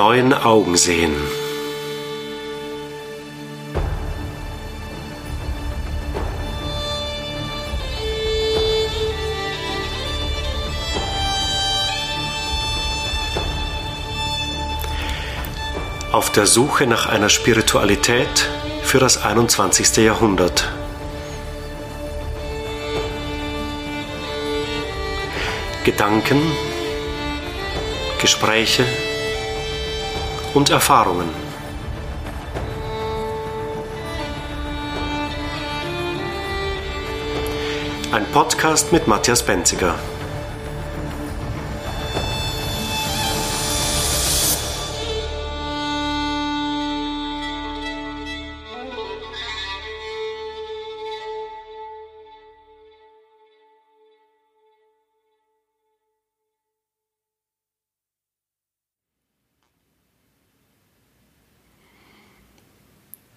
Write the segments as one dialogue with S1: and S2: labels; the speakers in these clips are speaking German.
S1: neuen Augen sehen. Auf der Suche nach einer Spiritualität für das 21. Jahrhundert. Gedanken, Gespräche und Erfahrungen. Ein Podcast mit Matthias Benziger.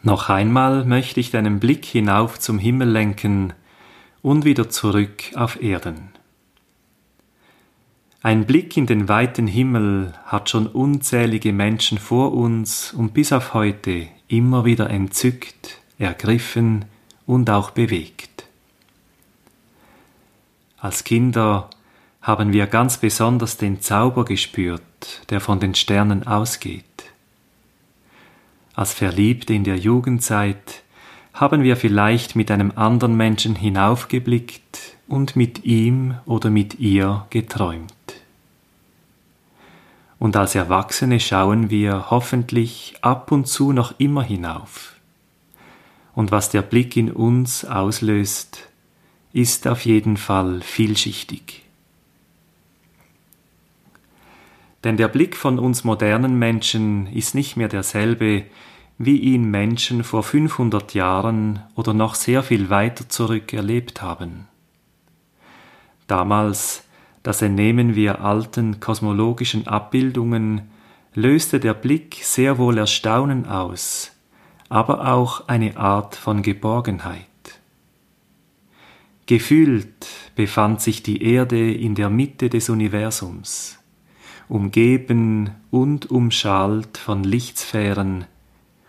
S2: Noch einmal möchte ich deinen Blick hinauf zum Himmel lenken und wieder zurück auf Erden. Ein Blick in den weiten Himmel hat schon unzählige Menschen vor uns und bis auf heute immer wieder entzückt, ergriffen und auch bewegt. Als Kinder haben wir ganz besonders den Zauber gespürt, der von den Sternen ausgeht. Als Verliebte in der Jugendzeit haben wir vielleicht mit einem anderen Menschen hinaufgeblickt und mit ihm oder mit ihr geträumt. Und als Erwachsene schauen wir hoffentlich ab und zu noch immer hinauf. Und was der Blick in uns auslöst, ist auf jeden Fall vielschichtig. Denn der Blick von uns modernen Menschen ist nicht mehr derselbe, wie ihn Menschen vor 500 Jahren oder noch sehr viel weiter zurück erlebt haben. Damals, das entnehmen wir alten kosmologischen Abbildungen, löste der Blick sehr wohl Erstaunen aus, aber auch eine Art von Geborgenheit. Gefühlt befand sich die Erde in der Mitte des Universums umgeben und umschalt von Lichtsphären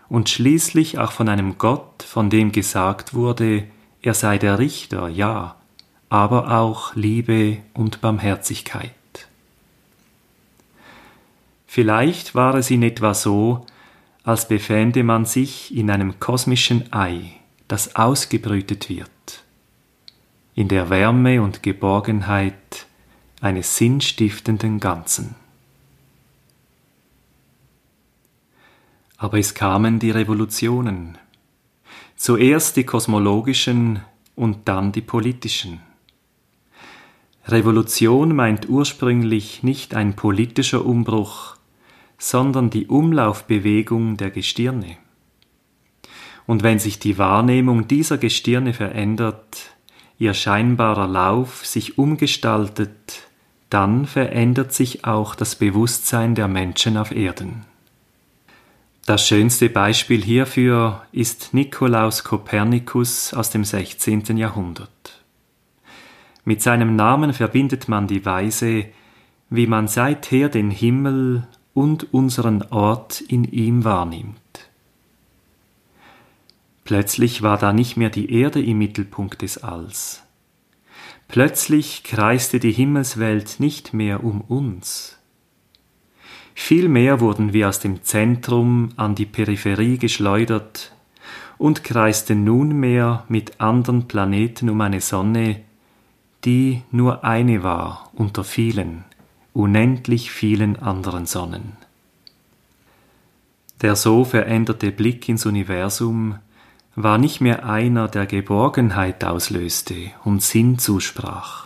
S2: und schließlich auch von einem Gott, von dem gesagt wurde, er sei der Richter, ja, aber auch Liebe und Barmherzigkeit. Vielleicht war es in etwa so, als befände man sich in einem kosmischen Ei, das ausgebrütet wird, in der Wärme und Geborgenheit eines sinnstiftenden Ganzen. Aber es kamen die Revolutionen. Zuerst die kosmologischen und dann die politischen. Revolution meint ursprünglich nicht ein politischer Umbruch, sondern die Umlaufbewegung der Gestirne. Und wenn sich die Wahrnehmung dieser Gestirne verändert, ihr scheinbarer Lauf sich umgestaltet, dann verändert sich auch das Bewusstsein der Menschen auf Erden. Das schönste Beispiel hierfür ist Nikolaus Kopernikus aus dem 16. Jahrhundert. Mit seinem Namen verbindet man die Weise, wie man seither den Himmel und unseren Ort in ihm wahrnimmt. Plötzlich war da nicht mehr die Erde im Mittelpunkt des Alls. Plötzlich kreiste die Himmelswelt nicht mehr um uns, Vielmehr wurden wir aus dem Zentrum an die Peripherie geschleudert und kreisten nunmehr mit anderen Planeten um eine Sonne, die nur eine war unter vielen, unendlich vielen anderen Sonnen. Der so veränderte Blick ins Universum war nicht mehr einer, der Geborgenheit auslöste und Sinn zusprach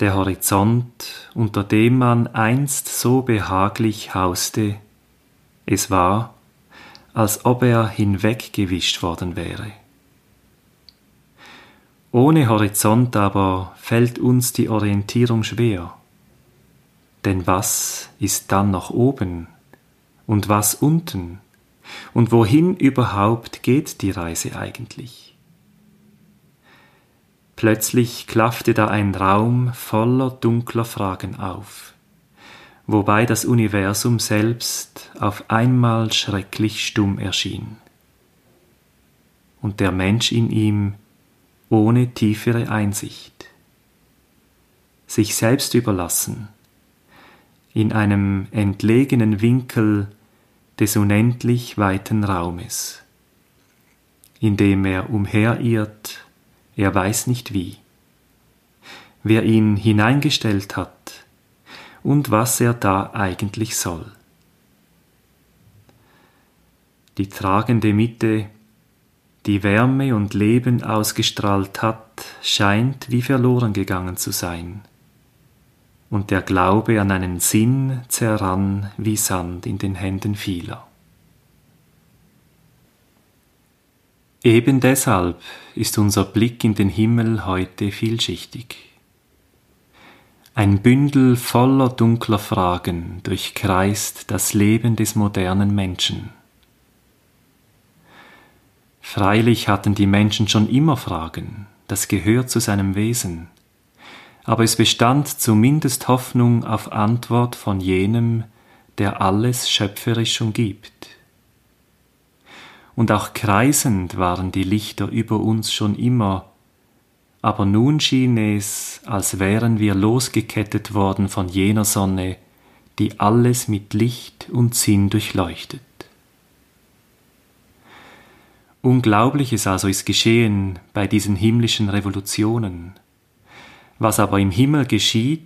S2: der Horizont, unter dem man einst so behaglich hauste, es war, als ob er hinweggewischt worden wäre. Ohne Horizont aber fällt uns die Orientierung schwer. Denn was ist dann noch oben und was unten und wohin überhaupt geht die Reise eigentlich? Plötzlich klaffte da ein Raum voller dunkler Fragen auf. wobei das Universum selbst auf einmal schrecklich stumm erschien und der Mensch in ihm ohne tiefere Einsicht. Sich selbst überlassen, in einem entlegenen Winkel des unendlich weiten Raumes, in dem er umherirrt, er weiß nicht wie, wer ihn hineingestellt hat und was er da eigentlich soll. Die tragende Mitte die Wärme und Leben ausgestrahlt hat, scheint wie verloren gegangen zu sein. Und der Glaube an einen Sinn zerrann wie Sand in den Händen vieler. Eben deshalb ist unser Blick in den Himmel heute vielschichtig. Ein Bündel voller dunkler Fragen durchkreist das Leben des modernen Menschen. Freilich hatten die Menschen schon immer Fragen, das gehört zu seinem Wesen, aber es bestand zumindest Hoffnung auf Antwort von jenem, der alles schöpferisch umgibt. Und auch kreisend waren die Lichter über uns schon immer, aber nun schien es, als wären wir losgekettet worden von jener Sonne, die alles mit Licht und Sinn durchleuchtet. Unglaubliches also ist geschehen bei diesen himmlischen Revolutionen. Was aber im Himmel geschieht,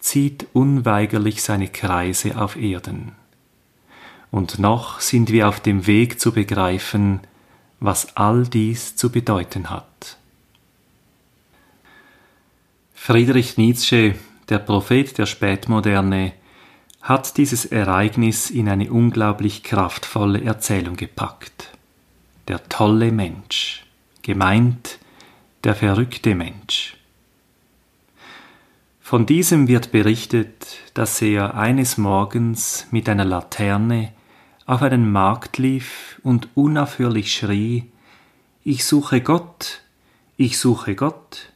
S2: zieht unweigerlich seine Kreise auf Erden. Und noch sind wir auf dem Weg zu begreifen, was all dies zu bedeuten hat. Friedrich Nietzsche, der Prophet der Spätmoderne, hat dieses Ereignis in eine unglaublich kraftvolle Erzählung gepackt der tolle Mensch, gemeint der verrückte Mensch. Von diesem wird berichtet, dass er eines Morgens mit einer Laterne auf einen Markt lief und unaufhörlich schrie Ich suche Gott, ich suche Gott.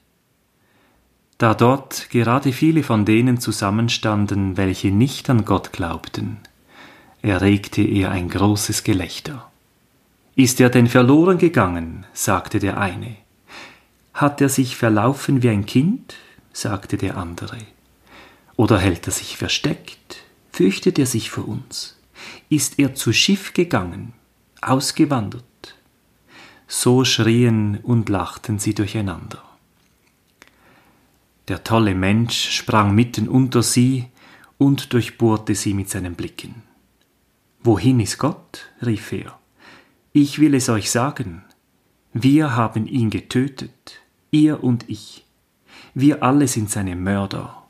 S2: Da dort gerade viele von denen zusammenstanden, welche nicht an Gott glaubten, erregte er ein großes Gelächter. Ist er denn verloren gegangen? sagte der eine. Hat er sich verlaufen wie ein Kind? sagte der andere. Oder hält er sich versteckt? Fürchtet er sich vor uns? Ist er zu Schiff gegangen, ausgewandert? So schrien und lachten sie durcheinander. Der tolle Mensch sprang mitten unter sie und durchbohrte sie mit seinen Blicken. Wohin ist Gott? rief er. Ich will es euch sagen, wir haben ihn getötet, ihr und ich. Wir alle sind seine Mörder.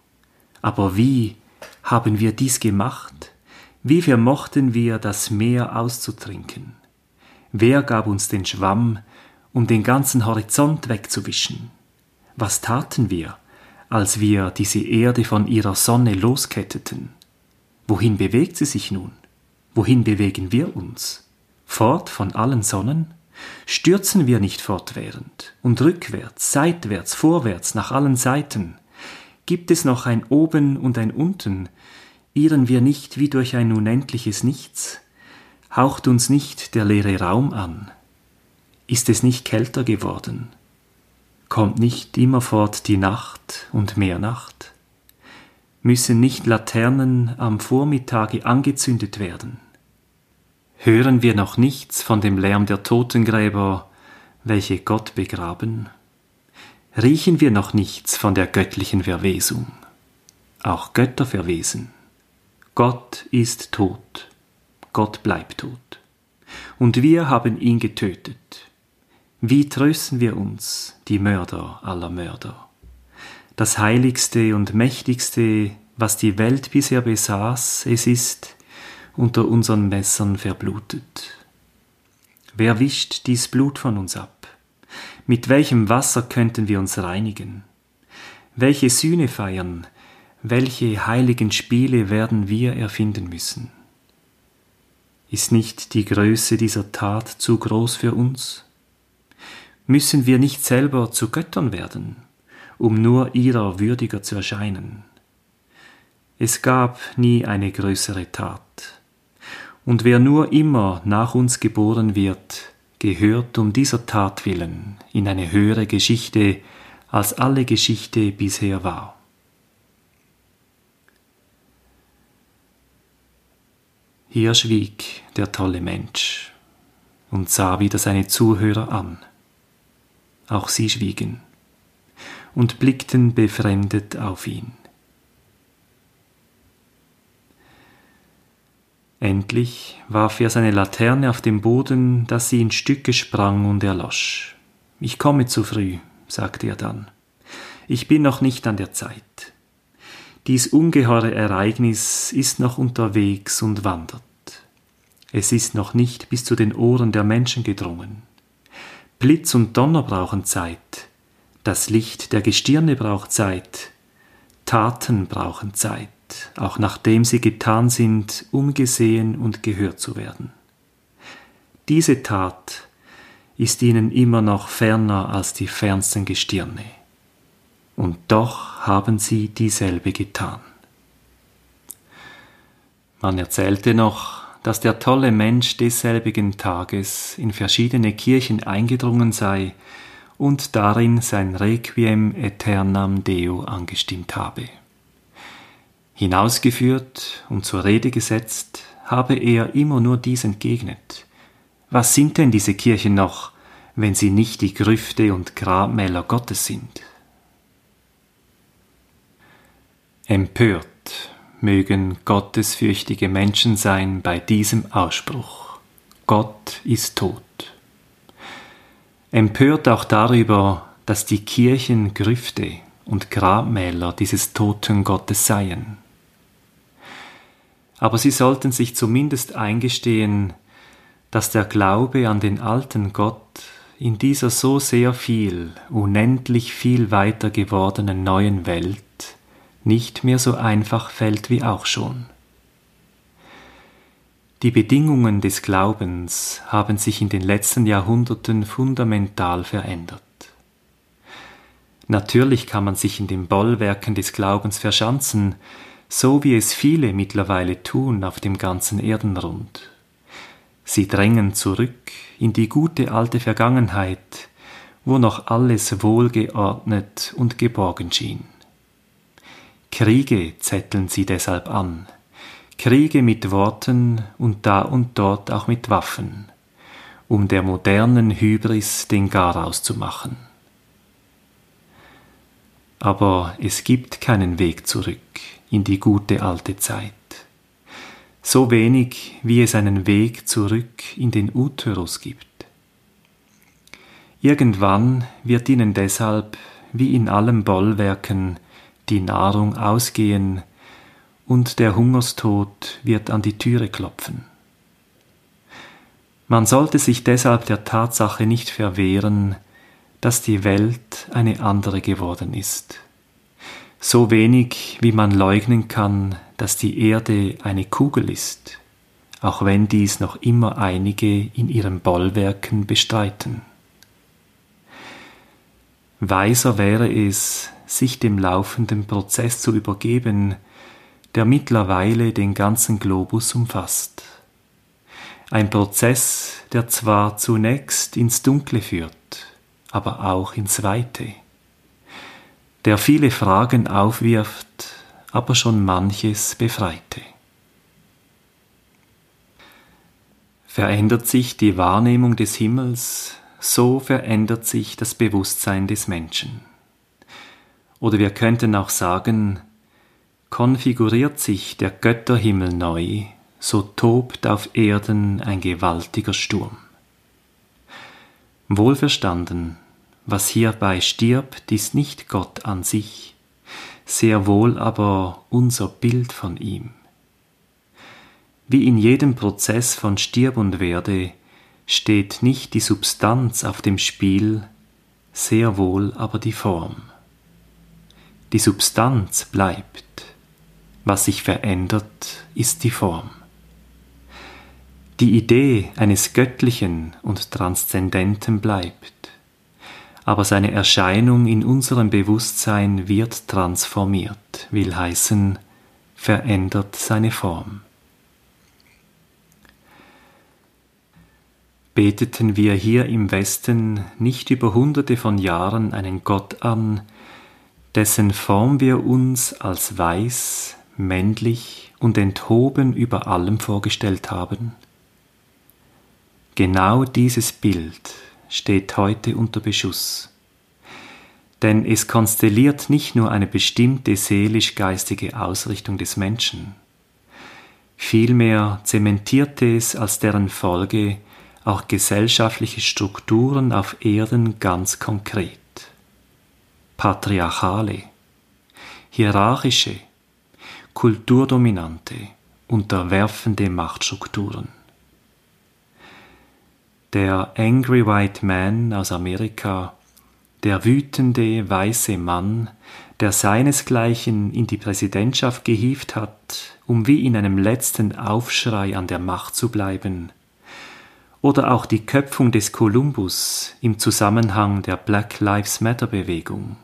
S2: Aber wie haben wir dies gemacht? Wie vermochten wir das Meer auszutrinken? Wer gab uns den Schwamm, um den ganzen Horizont wegzuwischen? Was taten wir, als wir diese Erde von ihrer Sonne losketteten? Wohin bewegt sie sich nun? Wohin bewegen wir uns? fort von allen Sonnen? Stürzen wir nicht fortwährend und rückwärts, seitwärts, vorwärts, nach allen Seiten? Gibt es noch ein Oben und ein Unten? Irren wir nicht wie durch ein unendliches Nichts? Haucht uns nicht der leere Raum an? Ist es nicht kälter geworden? Kommt nicht immerfort die Nacht und mehr Nacht? Müssen nicht Laternen am Vormittage angezündet werden? Hören wir noch nichts von dem Lärm der Totengräber, welche Gott begraben? Riechen wir noch nichts von der göttlichen Verwesung? Auch Götter verwesen. Gott ist tot. Gott bleibt tot. Und wir haben ihn getötet. Wie trösten wir uns, die Mörder aller Mörder? Das heiligste und mächtigste, was die Welt bisher besaß, es ist, unter unseren Messern verblutet. Wer wischt dies Blut von uns ab? Mit welchem Wasser könnten wir uns reinigen? Welche Sühne feiern? Welche heiligen Spiele werden wir erfinden müssen? Ist nicht die Größe dieser Tat zu groß für uns? Müssen wir nicht selber zu Göttern werden, um nur ihrer würdiger zu erscheinen? Es gab nie eine größere Tat. Und wer nur immer nach uns geboren wird, gehört um dieser Tat willen in eine höhere Geschichte, als alle Geschichte bisher war. Hier schwieg der tolle Mensch und sah wieder seine Zuhörer an. Auch sie schwiegen und blickten befremdet auf ihn. Endlich warf er seine Laterne auf den Boden, dass sie in Stücke sprang und erlosch. Ich komme zu früh, sagte er dann. Ich bin noch nicht an der Zeit. Dies ungeheure Ereignis ist noch unterwegs und wandert. Es ist noch nicht bis zu den Ohren der Menschen gedrungen. Blitz und Donner brauchen Zeit, das Licht der Gestirne braucht Zeit, Taten brauchen Zeit, auch nachdem sie getan sind, um gesehen und gehört zu werden. Diese Tat ist ihnen immer noch ferner als die fernsten Gestirne, und doch haben sie dieselbe getan. Man erzählte noch, dass der tolle Mensch desselbigen Tages in verschiedene Kirchen eingedrungen sei und darin sein Requiem aeternam Deo angestimmt habe. Hinausgeführt und zur Rede gesetzt habe er immer nur dies entgegnet. Was sind denn diese Kirchen noch, wenn sie nicht die Grüfte und Grabmäler Gottes sind? Empört mögen gottesfürchtige Menschen sein bei diesem Ausspruch. Gott ist tot. Empört auch darüber, dass die Kirchen Grüfte und Grabmäler dieses toten Gottes seien. Aber sie sollten sich zumindest eingestehen, dass der Glaube an den alten Gott in dieser so sehr viel, unendlich viel weiter gewordenen neuen Welt nicht mehr so einfach fällt wie auch schon. Die Bedingungen des Glaubens haben sich in den letzten Jahrhunderten fundamental verändert. Natürlich kann man sich in den Bollwerken des Glaubens verschanzen, so wie es viele mittlerweile tun auf dem ganzen Erdenrund. Sie drängen zurück in die gute alte Vergangenheit, wo noch alles wohlgeordnet und geborgen schien. Kriege zetteln sie deshalb an, Kriege mit Worten und da und dort auch mit Waffen, um der modernen Hybris den Garaus zu machen. Aber es gibt keinen Weg zurück in die gute alte Zeit, so wenig wie es einen Weg zurück in den Uterus gibt. Irgendwann wird ihnen deshalb, wie in allen Bollwerken, die Nahrung ausgehen und der Hungerstod wird an die Türe klopfen. Man sollte sich deshalb der Tatsache nicht verwehren, dass die Welt eine andere geworden ist. So wenig wie man leugnen kann, dass die Erde eine Kugel ist, auch wenn dies noch immer einige in ihren Bollwerken bestreiten. Weiser wäre es, sich dem laufenden Prozess zu übergeben, der mittlerweile den ganzen Globus umfasst. Ein Prozess, der zwar zunächst ins Dunkle führt, aber auch ins Weite, der viele Fragen aufwirft, aber schon manches befreite. Verändert sich die Wahrnehmung des Himmels, so verändert sich das Bewusstsein des Menschen. Oder wir könnten auch sagen, konfiguriert sich der Götterhimmel neu, so tobt auf Erden ein gewaltiger Sturm. Wohlverstanden, was hierbei stirbt, ist nicht Gott an sich, sehr wohl aber unser Bild von ihm. Wie in jedem Prozess von Stirb und Werde steht nicht die Substanz auf dem Spiel, sehr wohl aber die Form. Die Substanz bleibt. Was sich verändert, ist die Form. Die Idee eines Göttlichen und Transzendenten bleibt, aber seine Erscheinung in unserem Bewusstsein wird transformiert, will heißen verändert seine Form. Beteten wir hier im Westen nicht über hunderte von Jahren einen Gott an, dessen Form wir uns als weiß, männlich und enthoben über allem vorgestellt haben? Genau dieses Bild steht heute unter Beschuss. Denn es konstelliert nicht nur eine bestimmte seelisch-geistige Ausrichtung des Menschen, vielmehr zementiert es als deren Folge auch gesellschaftliche Strukturen auf Erden ganz konkret. Patriarchale, hierarchische, kulturdominante, unterwerfende Machtstrukturen. Der Angry White Man aus Amerika, der wütende weiße Mann, der seinesgleichen in die Präsidentschaft gehievt hat, um wie in einem letzten Aufschrei an der Macht zu bleiben, oder auch die Köpfung des Kolumbus im Zusammenhang der Black Lives Matter Bewegung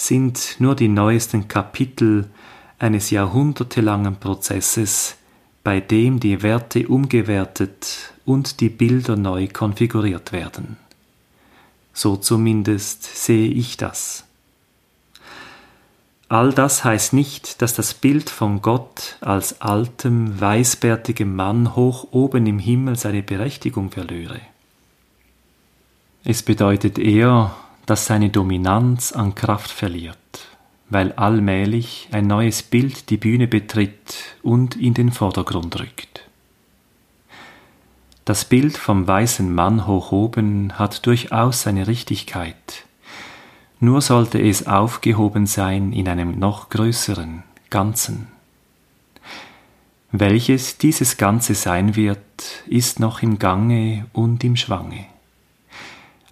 S2: sind nur die neuesten Kapitel eines jahrhundertelangen Prozesses, bei dem die Werte umgewertet und die Bilder neu konfiguriert werden. So zumindest sehe ich das. All das heißt nicht, dass das Bild von Gott als altem, weißbärtigem Mann hoch oben im Himmel seine Berechtigung verlöre. Es bedeutet eher, dass seine Dominanz an Kraft verliert, weil allmählich ein neues Bild die Bühne betritt und in den Vordergrund rückt. Das Bild vom weißen Mann hoch oben hat durchaus seine Richtigkeit, nur sollte es aufgehoben sein in einem noch größeren Ganzen. Welches dieses Ganze sein wird, ist noch im Gange und im Schwange.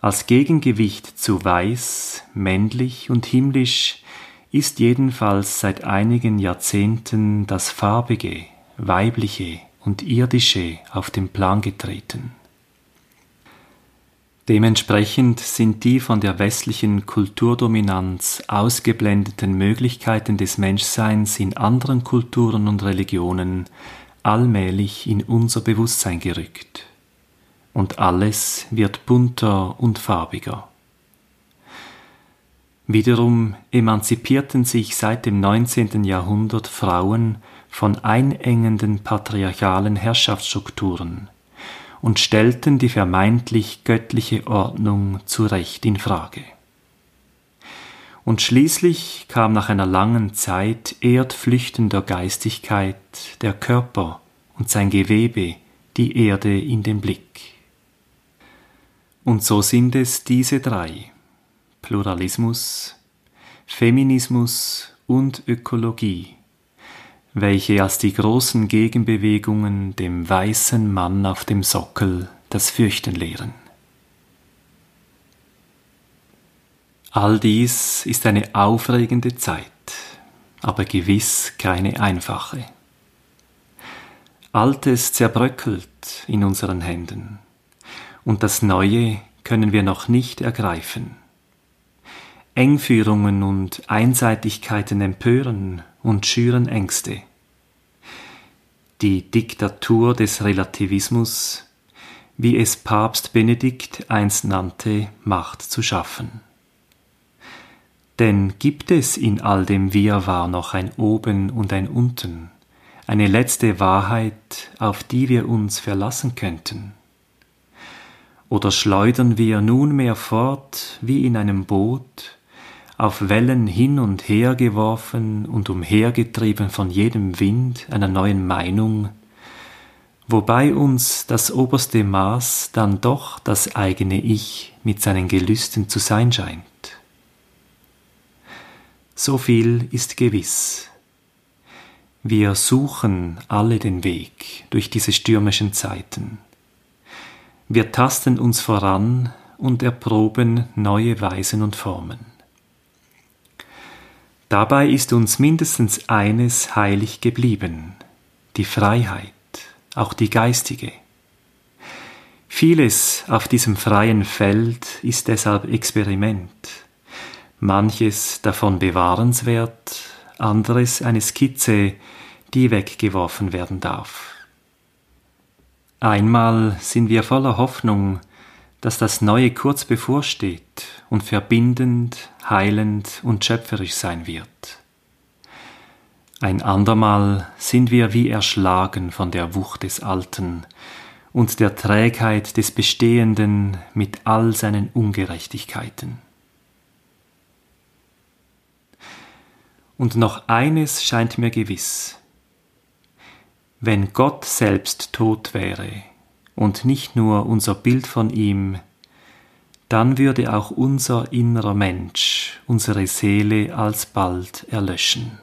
S2: Als Gegengewicht zu weiß, männlich und himmlisch ist jedenfalls seit einigen Jahrzehnten das farbige, weibliche und irdische auf den Plan getreten. Dementsprechend sind die von der westlichen Kulturdominanz ausgeblendeten Möglichkeiten des Menschseins in anderen Kulturen und Religionen allmählich in unser Bewusstsein gerückt. Und alles wird bunter und farbiger. Wiederum emanzipierten sich seit dem 19. Jahrhundert Frauen von einengenden patriarchalen Herrschaftsstrukturen und stellten die vermeintlich göttliche Ordnung zu Recht in Frage. Und schließlich kam nach einer langen Zeit erdflüchtender Geistigkeit der Körper und sein Gewebe, die Erde in den Blick. Und so sind es diese drei Pluralismus, Feminismus und Ökologie, welche als die großen Gegenbewegungen dem weißen Mann auf dem Sockel das Fürchten lehren. All dies ist eine aufregende Zeit, aber gewiss keine einfache. Altes zerbröckelt in unseren Händen, und das Neue können wir noch nicht ergreifen. Engführungen und Einseitigkeiten empören und schüren Ängste. Die Diktatur des Relativismus, wie es Papst Benedikt einst nannte, macht zu schaffen. Denn gibt es in all dem Wirrwarr noch ein Oben und ein Unten, eine letzte Wahrheit, auf die wir uns verlassen könnten? Oder schleudern wir nunmehr fort wie in einem Boot, auf Wellen hin und her geworfen und umhergetrieben von jedem Wind einer neuen Meinung, wobei uns das oberste Maß dann doch das eigene Ich mit seinen Gelüsten zu sein scheint. So viel ist gewiss. Wir suchen alle den Weg durch diese stürmischen Zeiten. Wir tasten uns voran und erproben neue Weisen und Formen. Dabei ist uns mindestens eines heilig geblieben, die Freiheit, auch die geistige. Vieles auf diesem freien Feld ist deshalb Experiment, manches davon bewahrenswert, anderes eine Skizze, die weggeworfen werden darf. Einmal sind wir voller Hoffnung, dass das Neue kurz bevorsteht und verbindend, heilend und schöpferisch sein wird. Ein andermal sind wir wie erschlagen von der Wucht des Alten und der Trägheit des Bestehenden mit all seinen Ungerechtigkeiten. Und noch eines scheint mir gewiss. Wenn Gott selbst tot wäre und nicht nur unser Bild von ihm, dann würde auch unser innerer Mensch, unsere Seele alsbald erlöschen.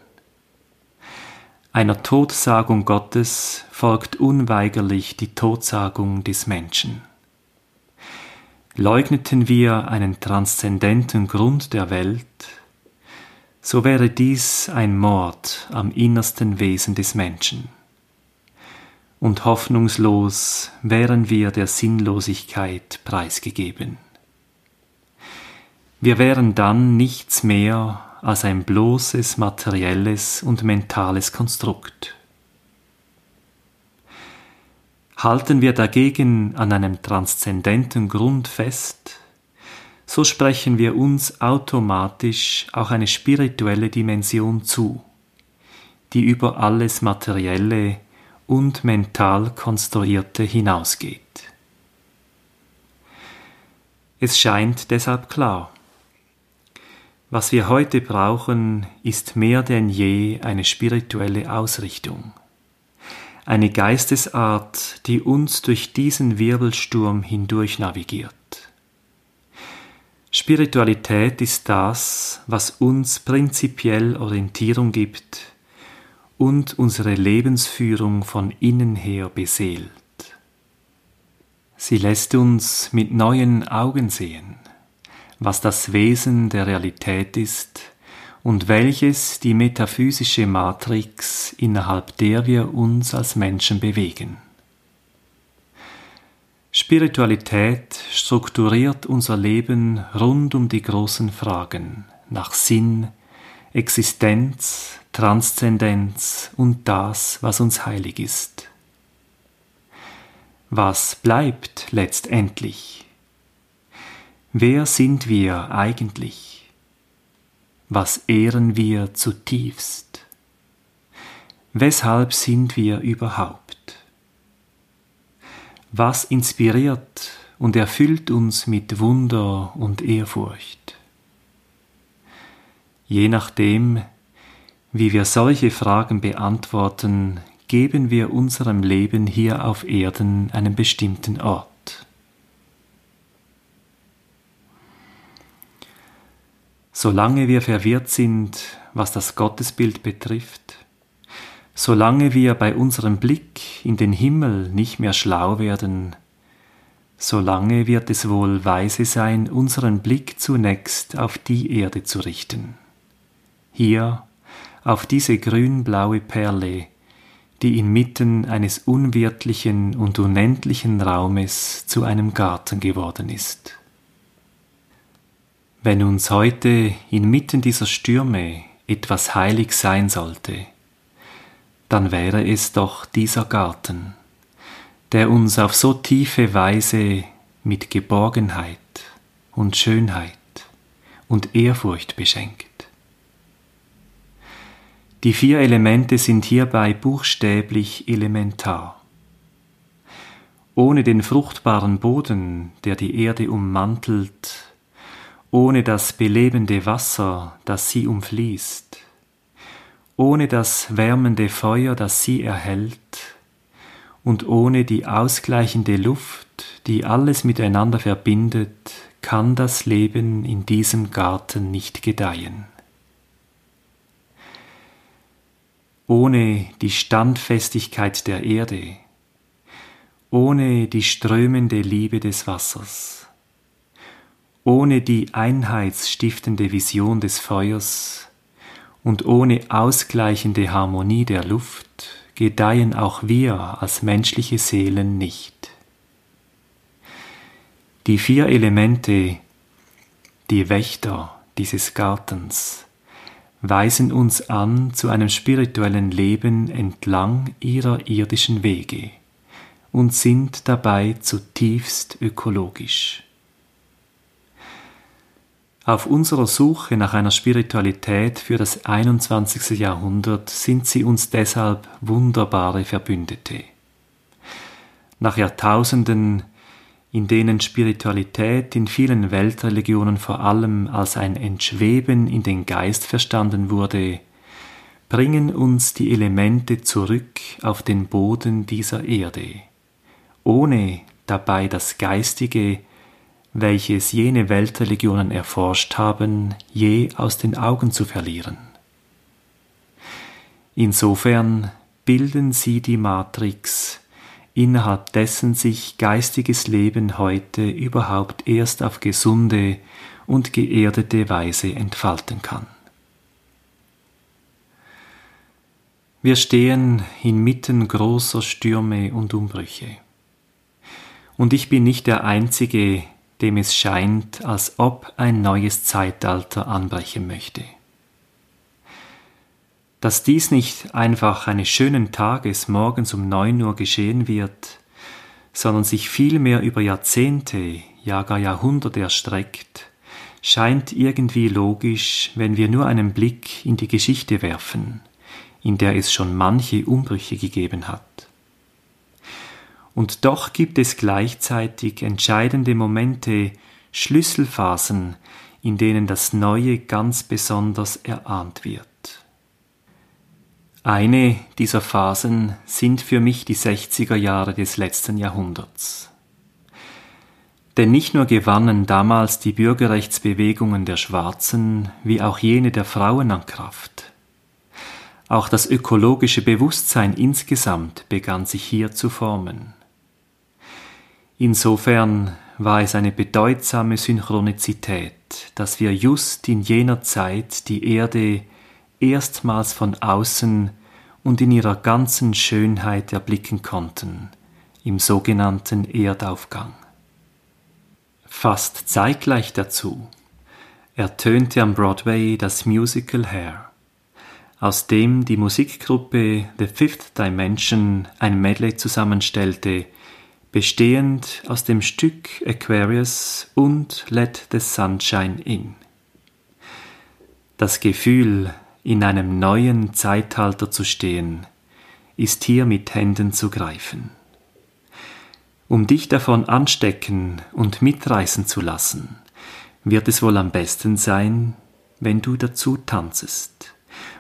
S2: Einer Todsagung Gottes folgt unweigerlich die Todsagung des Menschen. Leugneten wir einen transzendenten Grund der Welt, so wäre dies ein Mord am innersten Wesen des Menschen. Und hoffnungslos wären wir der Sinnlosigkeit preisgegeben. Wir wären dann nichts mehr als ein bloßes materielles und mentales Konstrukt. Halten wir dagegen an einem transzendenten Grund fest, so sprechen wir uns automatisch auch eine spirituelle Dimension zu, die über alles Materielle und mental Konstruierte hinausgeht. Es scheint deshalb klar, was wir heute brauchen, ist mehr denn je eine spirituelle Ausrichtung, eine Geistesart, die uns durch diesen Wirbelsturm hindurch navigiert. Spiritualität ist das, was uns prinzipiell Orientierung gibt und unsere Lebensführung von innen her beseelt. Sie lässt uns mit neuen Augen sehen, was das Wesen der Realität ist und welches die metaphysische Matrix, innerhalb der wir uns als Menschen bewegen. Spiritualität strukturiert unser Leben rund um die großen Fragen nach Sinn, Existenz, Transzendenz und das, was uns heilig ist. Was bleibt letztendlich? Wer sind wir eigentlich? Was ehren wir zutiefst? Weshalb sind wir überhaupt? was inspiriert und erfüllt uns mit Wunder und Ehrfurcht. Je nachdem, wie wir solche Fragen beantworten, geben wir unserem Leben hier auf Erden einen bestimmten Ort. Solange wir verwirrt sind, was das Gottesbild betrifft, Solange wir bei unserem Blick in den Himmel nicht mehr schlau werden, solange wird es wohl weise sein, unseren Blick zunächst auf die Erde zu richten. Hier, auf diese grün-blaue Perle, die inmitten eines unwirtlichen und unendlichen Raumes zu einem Garten geworden ist. Wenn uns heute inmitten dieser Stürme etwas heilig sein sollte, dann wäre es doch dieser Garten, der uns auf so tiefe Weise mit Geborgenheit und Schönheit und Ehrfurcht beschenkt. Die vier Elemente sind hierbei buchstäblich elementar. Ohne den fruchtbaren Boden, der die Erde ummantelt, ohne das belebende Wasser, das sie umfließt, ohne das wärmende Feuer, das sie erhält, und ohne die ausgleichende Luft, die alles miteinander verbindet, kann das Leben in diesem Garten nicht gedeihen. Ohne die Standfestigkeit der Erde, ohne die strömende Liebe des Wassers, ohne die einheitsstiftende Vision des Feuers, und ohne ausgleichende Harmonie der Luft gedeihen auch wir als menschliche Seelen nicht. Die vier Elemente, die Wächter dieses Gartens, weisen uns an zu einem spirituellen Leben entlang ihrer irdischen Wege und sind dabei zutiefst ökologisch. Auf unserer Suche nach einer Spiritualität für das 21. Jahrhundert sind sie uns deshalb wunderbare Verbündete. Nach Jahrtausenden, in denen Spiritualität in vielen Weltreligionen vor allem als ein Entschweben in den Geist verstanden wurde, bringen uns die Elemente zurück auf den Boden dieser Erde, ohne dabei das Geistige welches jene Weltreligionen erforscht haben, je aus den Augen zu verlieren. Insofern bilden sie die Matrix, innerhalb dessen sich geistiges Leben heute überhaupt erst auf gesunde und geerdete Weise entfalten kann. Wir stehen inmitten großer Stürme und Umbrüche. Und ich bin nicht der Einzige, dem es scheint, als ob ein neues Zeitalter anbrechen möchte. Dass dies nicht einfach eines schönen Tages morgens um neun Uhr geschehen wird, sondern sich vielmehr über Jahrzehnte, ja gar Jahrhunderte erstreckt, scheint irgendwie logisch, wenn wir nur einen Blick in die Geschichte werfen, in der es schon manche Umbrüche gegeben hat. Und doch gibt es gleichzeitig entscheidende Momente, Schlüsselphasen, in denen das Neue ganz besonders erahnt wird. Eine dieser Phasen sind für mich die 60er Jahre des letzten Jahrhunderts. Denn nicht nur gewannen damals die Bürgerrechtsbewegungen der Schwarzen wie auch jene der Frauen an Kraft. Auch das ökologische Bewusstsein insgesamt begann sich hier zu formen. Insofern war es eine bedeutsame Synchronizität, dass wir just in jener Zeit die Erde erstmals von außen und in ihrer ganzen Schönheit erblicken konnten, im sogenannten Erdaufgang. Fast zeitgleich dazu ertönte am Broadway das Musical Hair, aus dem die Musikgruppe The Fifth Dimension ein Medley zusammenstellte, bestehend aus dem Stück Aquarius und Let the Sunshine In. Das Gefühl, in einem neuen Zeitalter zu stehen, ist hier mit Händen zu greifen. Um dich davon anstecken und mitreißen zu lassen, wird es wohl am besten sein, wenn du dazu tanzest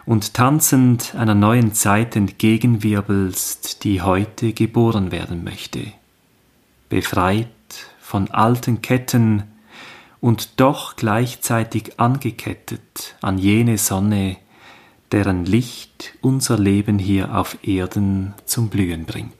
S2: und tanzend einer neuen Zeit entgegenwirbelst, die heute geboren werden möchte befreit von alten Ketten und doch gleichzeitig angekettet an jene Sonne, deren Licht unser Leben hier auf Erden zum Blühen bringt.